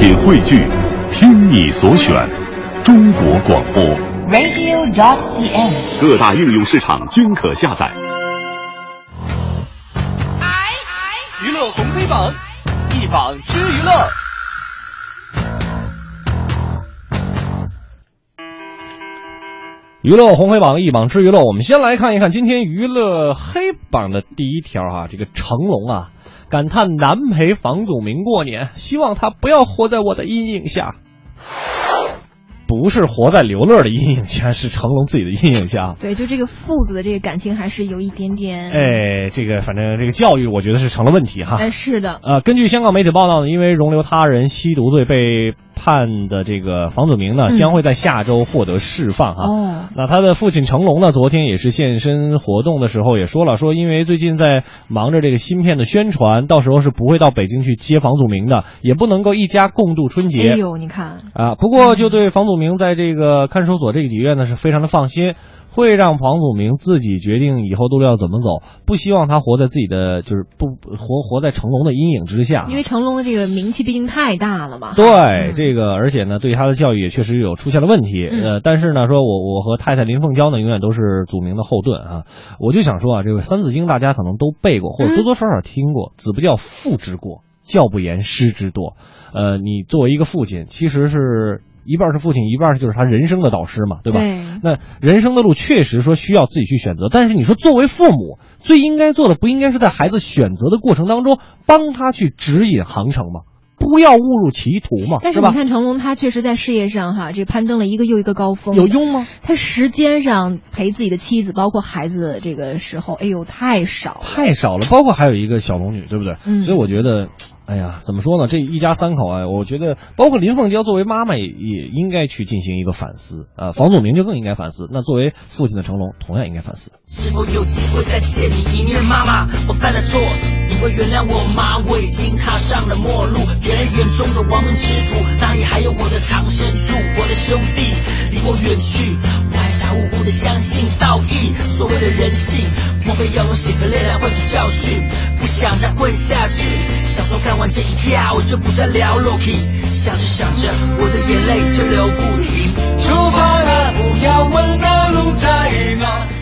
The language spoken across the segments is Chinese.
品汇聚，听你所选，中国广播。radio.dot.cn，。各大应用市场均可下载。娱乐红黑榜，一榜知娱乐。娱乐红黑榜一榜之娱乐，我们先来看一看今天娱乐黑榜的第一条啊，这个成龙啊，感叹难陪房祖名过年，希望他不要活在我的阴影下。不是活在刘乐的阴影下，是成龙自己的阴影下。对，就这个父子的这个感情还是有一点点。哎，这个反正这个教育，我觉得是成了问题哈。哎，是的。呃，根据香港媒体报道呢，因为容留他人吸毒罪被判的这个房祖名呢，嗯将会在下周获得释放哈。哦，那他的父亲成龙呢，昨天也是现身活动的时候也说了，说因为最近在忙着这个芯片的宣传，到时候是不会到北京去接房祖名的，也不能够一家共度春节。哎呦，你看，啊，不过就对房祖名在这个看守所这个几个月呢是非常的放心，会让房祖明自己决定以后路要怎么走，不希望他活在自己的就是不活活在成龙的阴影之下。因为成龙的这个名气毕竟太大了嘛。对嗯这个，而且呢，对他的教育也确实有出现了问题。嗯呃，但是呢，说我我和太太林凤娇呢，永远都是祖明的后盾啊。我就想说啊，这个《三字经》大家可能都背过，或者多多少少听过，子不教，父之过；教不严，师之惰。呃，你作为一个父亲，其实是一半是父亲，一半就是他人生的导师嘛，对吧？对那人生的路确实说需要自己去选择，但是你说作为父母，最应该做的不应该是在孩子选择的过程当中帮他去指引航程吗？不要误入歧途嘛，但是你看成龙，他确实在事业上哈，这攀登了一个又一个高峰。有用吗？他时间上陪自己的妻子，包括孩子的这个时候，哎呦，太少。太少了，包括还有一个小龙女，对不对？嗯所以我觉得，哎呀，怎么说呢？这一家三口啊，我觉得包括林凤娇作为妈妈也也应该去进行一个反思啊、房祖名就更应该反思。那作为父亲的成龙，同样应该反思。是否有机会再见你一面，妈妈？我犯了错，你会原谅我吗？我已经踏上了末路，别人眼中的亡命之徒，哪里还有我的藏身处？我的兄弟离我远去，我还傻乎乎的相信道义，所谓的人性，莫非要用血和泪来换取教训？不想再混下去，小说看完这一票，就不再聊 Loki，想着想着，我的眼泪就流不停。出发了，不要问那路在哪。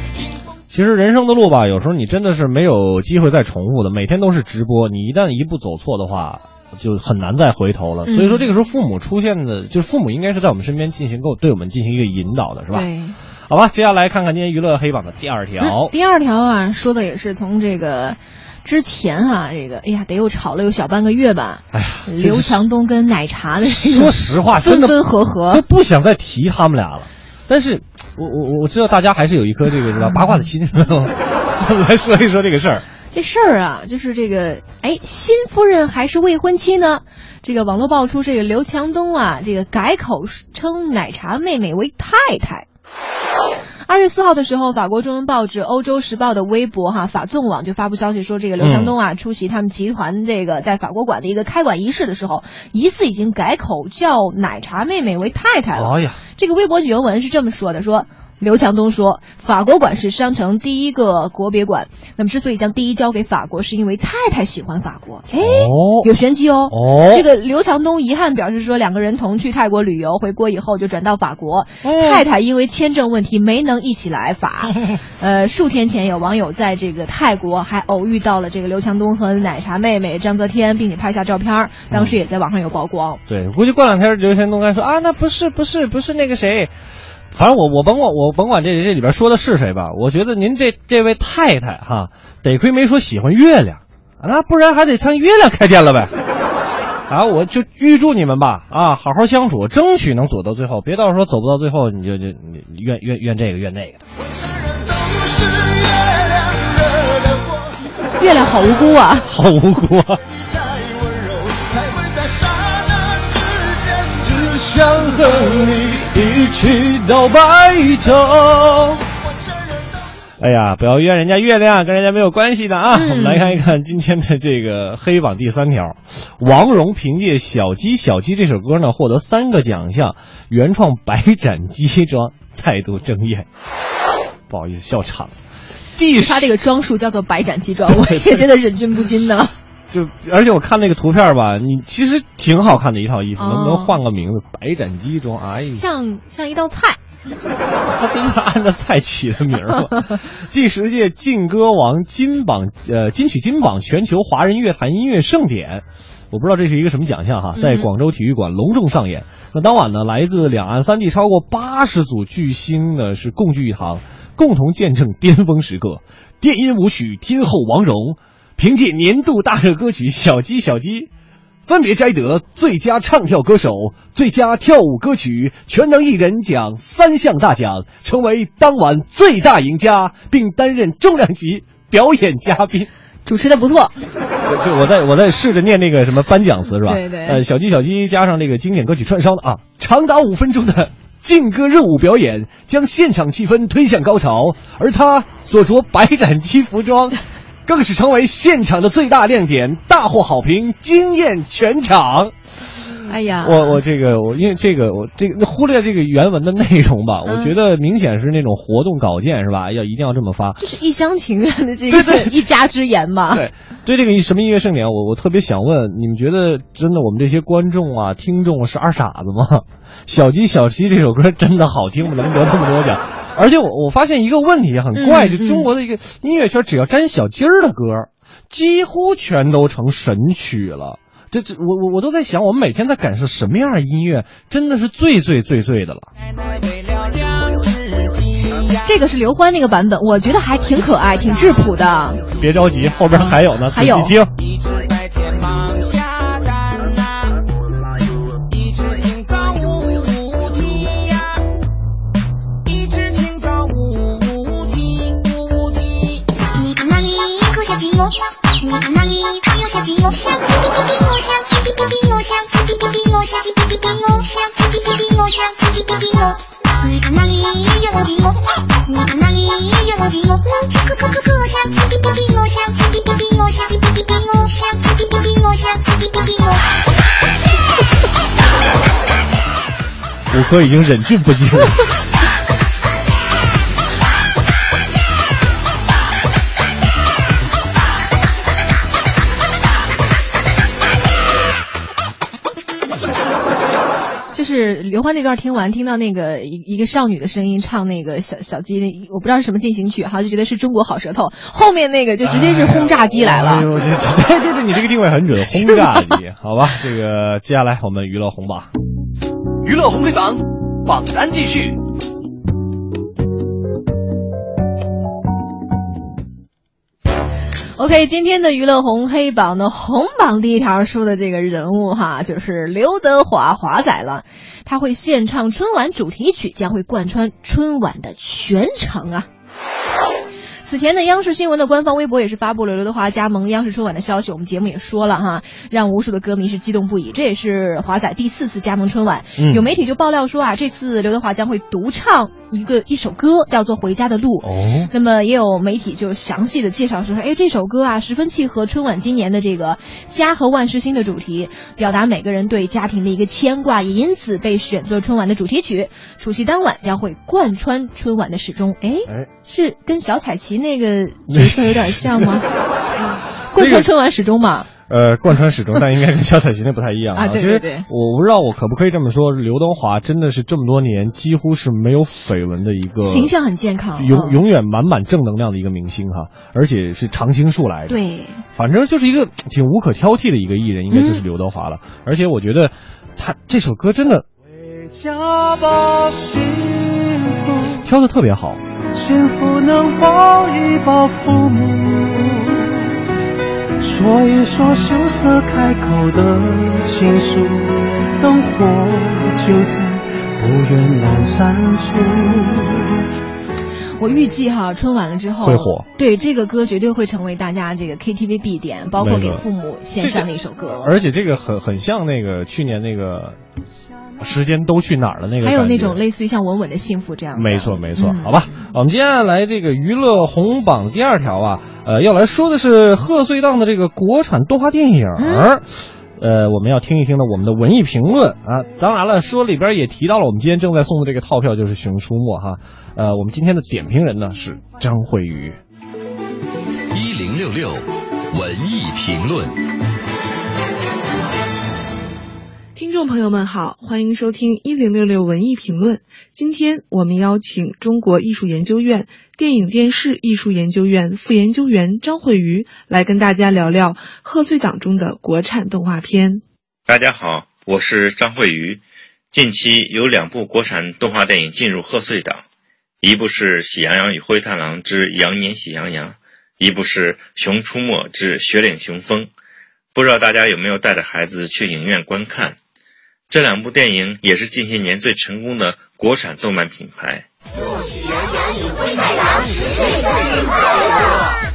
其实人生的路吧，有时候你真的是没有机会再重复的，每天都是直播，你一旦一步走错的话，就很难再回头了。嗯所以说，这个时候父母出现的，就是父母应该是在我们身边进行够对我们进行一个引导的，是吧？对。好吧，接下来看看今天娱乐黑榜的第二条。嗯第二条啊，说的也是从这个之前啊，这个哎呀，得又吵了有小半个月吧。哎呀，刘强东跟奶茶的这说实话，真分分合合都，不想再提他们俩了。但是我我我知道大家还是有一颗这个 八卦的心，来说一说这个事儿。这事儿啊，就是这个，哎，新夫人还是未婚妻呢？这个网络爆出这个刘强东啊，这个改口称奶茶妹妹为太太。二月四号的时候，法国中文报纸《欧洲时报》的微博哈法纵网就发布消息说，这个刘强东啊、出席他们集团这个在法国馆的一个开馆仪式的时候，疑似已经改口叫奶茶妹妹为太太了。哎呀，这个微博原文是这么说的：说刘强东说，法国馆是商城第一个国别馆，那么之所以将第一交给法国，是因为太太喜欢法国。哎，哦有玄机哦。哦这个刘强东遗憾表示说，两个人同去泰国旅游，回国以后就转到法国，嗯太太因为签证问题没能一起来法。呃，数天前有网友在这个泰国还偶遇到了这个刘强东和奶茶妹妹张泽天，并且拍下照片，当时也在网上有曝光。对，估计过两天刘强东该说啊，那不是不是不是那个谁，反正我我甭管我甭管这这里边说的是谁吧，我觉得您这这位太太哈，得亏没说喜欢月亮，啊那不然还得上月亮开店了呗。啊，我就预祝你们吧，啊，好好相处，争取能走到最后，别到时候走不到最后，你就就你怨怨怨这个怨那个的。月亮好无辜啊！好无辜啊！想和你一起到白头。哎呀，不要怨人家月亮，跟人家没有关系的啊！嗯我们来看一看今天的这个黑榜第三条，王蓉凭借《小鸡小鸡》这首歌呢，获得三个奖项，原创白斩鸡装再度争艳。不好意思，笑场。第十他这个装束叫做白斩鸡装，我也觉得忍俊不禁呢。就而且我看那个图片吧，你其实挺好看的一套衣服，能不能哦换个名字？白斩鸡装，哎呀，像像一道菜。他真的按照菜起的名儿吗？第十届劲歌王金榜呃金曲金榜全球华人乐坛音乐盛典。我不知道这是一个什么奖项哈，在嗯广州体育馆隆重上演。那当晚呢，来自两岸三地超过八十组巨星呢是共聚一堂，共同见证巅峰时刻。电音舞曲天后王蓉，凭借年度大热歌曲《小鸡小鸡》，分别摘得最佳唱跳歌手、最佳跳舞歌曲、全能艺人奖三项大奖，成为当晚最大赢家，并担任重量级表演嘉宾。主持的不错，就我在我在试着念那个什么颁奖词是吧？对对呃，小鸡小鸡加上那个经典歌曲串烧的啊，长达五分钟的劲歌热舞表演，将现场气氛推向高潮。而他所着白斩鸡服装，更是成为现场的最大亮点，大获好评，惊艳全场。哎呀，我我这个我因为这个我这个忽略这个原文的内容吧，嗯我觉得明显是那种活动稿件是吧？要一定要这么发。就是一厢情愿的这个一家之言嘛。对，对这个什么音乐盛典，我我特别想问，你们觉得真的我们这些观众啊、听众是二傻子吗？小鸡小鸡这首歌真的好听吗？能得那么多奖？而且我我发现一个问题很怪，嗯就中国的一个音乐圈，只要沾小鸡儿的歌，几乎全都成神曲了。这这，我我我都在想，我们每天在感受什么样的音乐，真的是最最最最的了。这个是刘欢那个版本，我觉得还挺可爱，挺质朴的。别着急，后边还有呢，仔细听。你看那里还有小鸡哟，小鸡哔哔哔哟，小鸡哔哔哔哟，小鸡哔哔哔哟，小鸡哔哔哔哟，小鸡哔哔哔哟，小鸡哔哔哔哟。你看那里有母鸡哟，你看那里有母鸡哟，母鸡咯咯咯咯，小鸡哔哔哔哟，小鸡哔哔哔哟，小鸡哔哔哔哟，小鸡哔哔哔哟，小鸡哔哔哔哟。五哥已经忍俊不禁了。就是刘欢那段听完，听到那个一一个少女的声音唱那个小小鸡，那我不知道是什么进行曲哈，就觉得是中国好舌头。后面那个就直接是轰炸机来了。哎呦，这对对对，你这个定位很准，轰炸机，好吧？这个接下来我们娱乐红榜，娱乐红黑榜榜单继续。OK，今天的娱乐红黑榜呢红榜第一条说的这个人物哈，就是刘德华华仔了。他会献唱春晚主题曲，将会贯穿春晚的全程啊。此前呢，央视新闻的官方微博也是发布了刘德华加盟央视春晚的消息，我们节目也说了哈，让无数的歌迷是激动不已。这也是华仔第四次加盟春晚，嗯有媒体就爆料说啊，这次刘德华将会独唱一个一首歌，叫做《回家的路》。哦，那么也有媒体就详细的介绍说，哎，这首歌啊十分契合春晚今年的这个家和万事兴的主题，表达每个人对家庭的一个牵挂，也因此被选作春晚的主题曲。除夕当晚将会贯穿春晚的始终。哎，哎，是跟小彩旗那个 角色有点像吗？贯穿春晚始终嘛。呃，贯穿始终，但应该跟小彩旗那不太一样啊对其实对对我不知道我可不可以这么说，刘德华真的是这么多年几乎是没有绯闻的一个形象很健康永嗯永远满满正能量的一个明星哈，而且是常青树来的。对，反正就是一个挺无可挑剔的一个艺人，应该嗯就是刘德华了。而且我觉得他这首歌真的回家吧，幸福，挑的特别好。幸福能抱一抱父母，说一说羞涩开口的情书，灯火就在不远阑珊处。我预计哈春晚了之后会火，对这个歌绝对会成为大家这个 KTV 必点，包括给父母献上的一首歌。而且这个很很像那个去年那个时间都去哪儿了那个，还有那种。类似于像稳稳的幸福这样的。没错，没错，嗯好吧。我们接下来这个娱乐红榜第二条啊，呃，要来说的是贺岁档的这个国产动画电影儿。呃，我们要听一听呢我们的文艺评论啊。当然了，说里边也提到了我们今天正在送的这个套票就是《熊出没》哈。呃，我们今天的点评人呢是张慧宇。一零六六文艺评论。听众朋友们好，欢迎收听一零六六文艺评论。今天我们邀请中国艺术研究院电影电视艺术研究院副研究员张慧瑜来跟大家聊聊贺岁档中的国产动画片。大家好，我是张慧瑜。近期有两部国产动画电影进入贺岁档，一部是《喜羊羊与灰太狼之羊年喜羊羊》，一部是《熊出没之雪岭熊风》。不知道大家有没有带着孩子去影院观看？这两部电影也是近些年最成功的国产动漫品牌。祝喜羊羊与灰太狼岁岁快乐，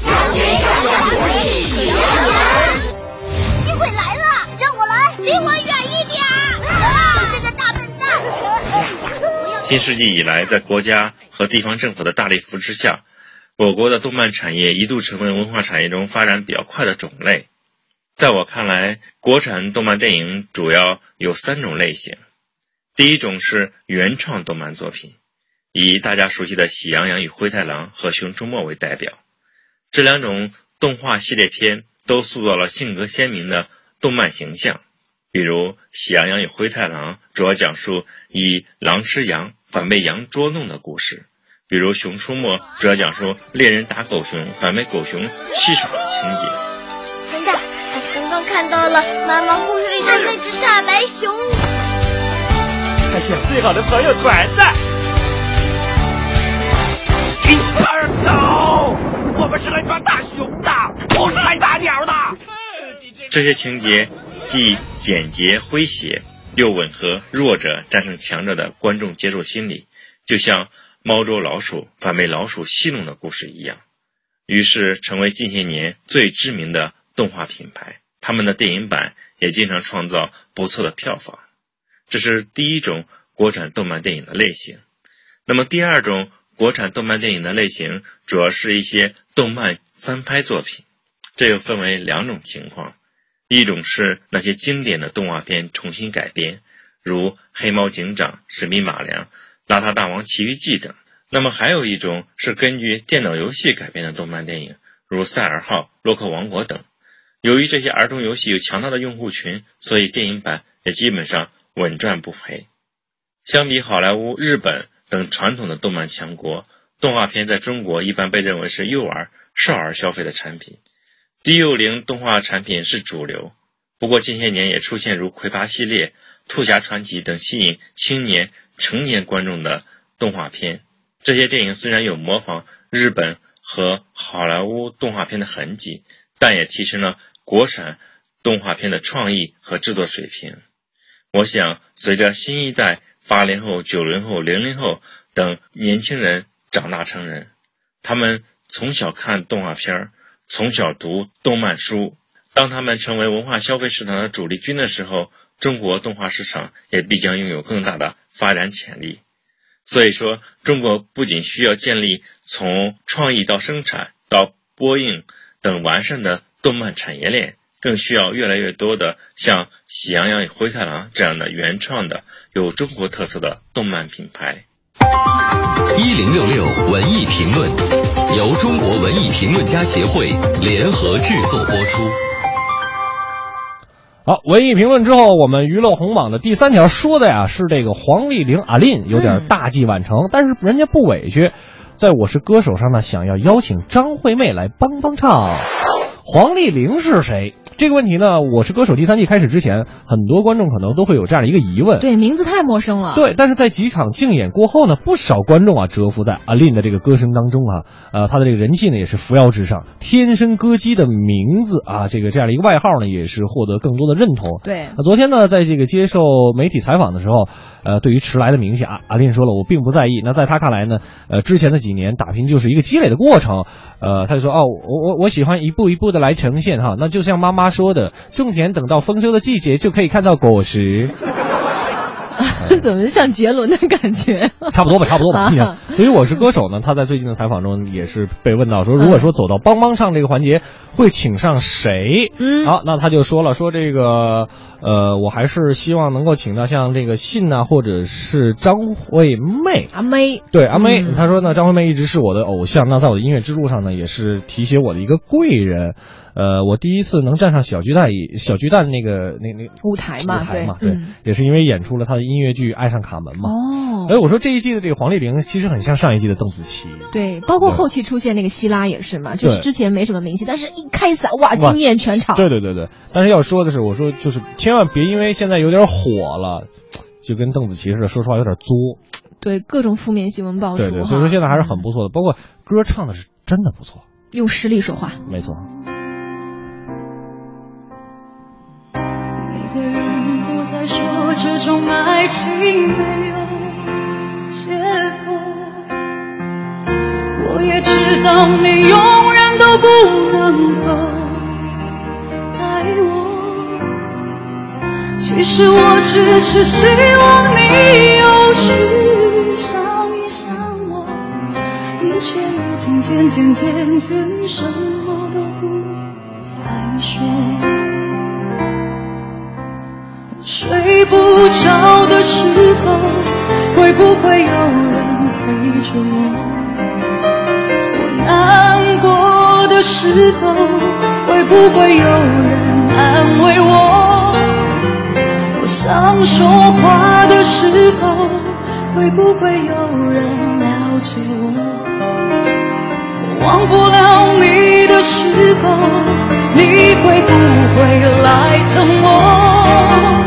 羊年羊羊不喜喜羊羊。机会来了，让我来，离我远一点儿！你这个大笨蛋！新世纪以来，在国家和地方政府的大力扶持下，我国的动漫产业一度成为文化产业中发展比较快的种类。在我看来，国产动漫电影主要有三种类型。第一种是原创动漫作品，以大家熟悉的《喜羊羊与灰太狼》和《熊出没》为代表。这两种动画系列片都塑造了性格鲜明的动漫形象。比如《喜羊羊与灰太狼》主要讲述以狼吃羊反被羊捉弄的故事；比如《熊出没》主要讲述猎人打狗熊反被狗熊戏耍的情节。现在。看到了妈妈故事里的那只大白熊，还向最好的朋友团子。一二走，我们是来抓大熊的，不是来打鸟的。这些情节既简洁诙谐，又吻合弱者战胜强者的观众接受心理，就像猫捉老鼠反被老鼠戏弄的故事一样，于是成为近些年最知名的动画品牌。他们的电影版也经常创造不错的票房，这是第一种国产动漫电影的类型。那么第二种国产动漫电影的类型，主要是一些动漫翻拍作品，这又分为两种情况：一种是那些经典的动画片重新改编，如《黑猫警长》《神笔马良》《邋遢大王奇遇记》等；那么还有一种是根据电脑游戏改编的动漫电影，如《赛尔号》《洛克王国》等。由于这些儿童游戏有强大的用户群，所以电影版也基本上稳赚不赔。相比好莱坞、日本等传统的动漫强国，动画片在中国一般被认为是幼儿、少儿消费的产品，低幼龄动画产品是主流。不过近些年也出现如《魁拔》系列、《兔侠传奇》等吸引青年、成年观众的动画片。这些电影虽然有模仿日本和好莱坞动画片的痕迹，但也提升了。国产动画片的创意和制作水平，我想随着新一代八零后、九零后、零零后等年轻人长大成人，他们从小看动画片儿从小读动漫书，当他们成为文化消费市场的主力军的时候，中国动画市场也必将拥有更大的发展潜力。所以说，中国不仅需要建立从创意到生产到播映等完善的。动漫产业链更需要越来越多的像《喜羊羊与灰太狼》这样的原创的有中国特色的动漫品牌。一零六六文艺评论由中国文艺评论家协会联合制作播出。好，文艺评论之后，我们娱乐红榜的第三条说的呀是这个黄丽玲阿琳有点大器晚成，但是人家不委屈，在我是歌手上呢，想要邀请张惠妹来帮帮唱。黄丽玲是谁？这个问题呢，我是歌手第三季开始之前，很多观众可能都会有这样的一个疑问。对，名字太陌生了。对，但是在几场竞演过后呢，不少观众啊折服在阿令的这个歌声当中啊，呃，他的这个人气呢也是扶摇直上。天生歌姬的名字啊，这个这样的一个外号呢，也是获得更多的认同。对，那昨天呢，在这个接受媒体采访的时候，呃，对于迟来的名气啊，阿令说了，我并不在意。那在他看来呢，呃，之前的几年打拼就是一个积累的过程。呃，他就说哦，我我我喜欢一步一步的来呈现哈，那就像妈妈说的。种田等到丰收的季节就可以看到果实。怎么像杰伦的感觉？差不多吧，差不多吧。啊所以我是歌手呢，他在最近的采访中也是被问到说，如果说走到帮帮唱这个环节，会请上谁？嗯好，那他就说了，说这个呃，我还是希望能够请到像这个信呐、或者是张惠妹。阿妹，对阿妹，嗯她说呢，张惠妹一直是我的偶像，那在我的音乐之路上呢，也是提携我的一个贵人。呃，我第一次能站上小巨蛋小巨蛋那个那那舞台嘛，舞台嘛，对，对，嗯也是因为演出了他的音乐剧《爱上卡门》嘛。哦，哎，我说这一季的这个黄丽玲其实很像上一季的邓紫棋，对，包括后期出现那个希拉也是嘛，就是之前没什么名气，但是一开嗓哇，惊艳全场。对对对对，但是要说的是，我说就是千万别因为现在有点火了，就跟邓紫棋似的，说实话有点作。对各种负面新闻爆出对对，所以说现在还是很不错的，包括歌唱的是真的不错，用实力说话。没错。每个人都在说这种爱情没有知道你永远都不能够爱我。其实我只是希望你有时想一想我，一切已经渐渐渐渐，什么都不再说。睡不着的时候，会不会有人陪着我？难过的时候，会不会有人安慰我？我想说话的时候，会不会有人了解我？我忘不了你的时候，你会不会来疼我？